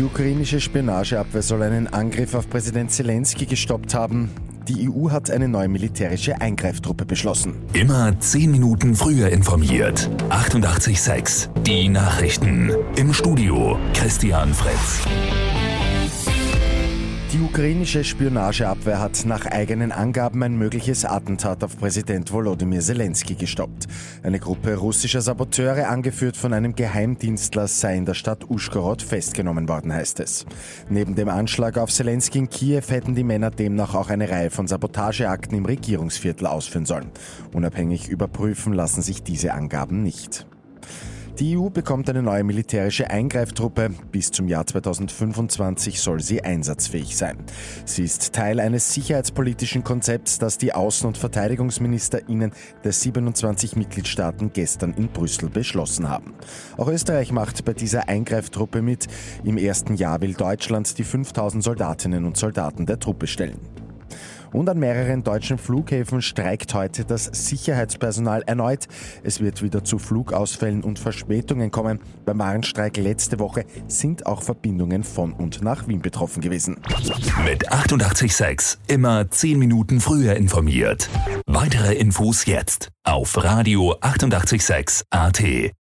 Die ukrainische Spionageabwehr soll einen Angriff auf Präsident Zelensky gestoppt haben. Die EU hat eine neue militärische Eingreiftruppe beschlossen. Immer zehn Minuten früher informiert. 88.6 Die Nachrichten. Im Studio Christian Fritz. Die ukrainische Spionageabwehr hat nach eigenen Angaben ein mögliches Attentat auf Präsident Volodymyr Zelensky gestoppt. Eine Gruppe russischer Saboteure, angeführt von einem Geheimdienstler, sei in der Stadt Uschgorod festgenommen worden, heißt es. Neben dem Anschlag auf Zelensky in Kiew hätten die Männer demnach auch eine Reihe von Sabotageakten im Regierungsviertel ausführen sollen. Unabhängig überprüfen lassen sich diese Angaben nicht. Die EU bekommt eine neue militärische Eingreiftruppe. Bis zum Jahr 2025 soll sie einsatzfähig sein. Sie ist Teil eines sicherheitspolitischen Konzepts, das die Außen- und Verteidigungsministerinnen der 27 Mitgliedstaaten gestern in Brüssel beschlossen haben. Auch Österreich macht bei dieser Eingreiftruppe mit. Im ersten Jahr will Deutschland die 5000 Soldatinnen und Soldaten der Truppe stellen. Und an mehreren deutschen Flughäfen streikt heute das Sicherheitspersonal erneut. Es wird wieder zu Flugausfällen und Verspätungen kommen. Beim Warnstreik letzte Woche sind auch Verbindungen von und nach Wien betroffen gewesen. Mit 886 immer 10 Minuten früher informiert. Weitere Infos jetzt auf Radio 886 AT.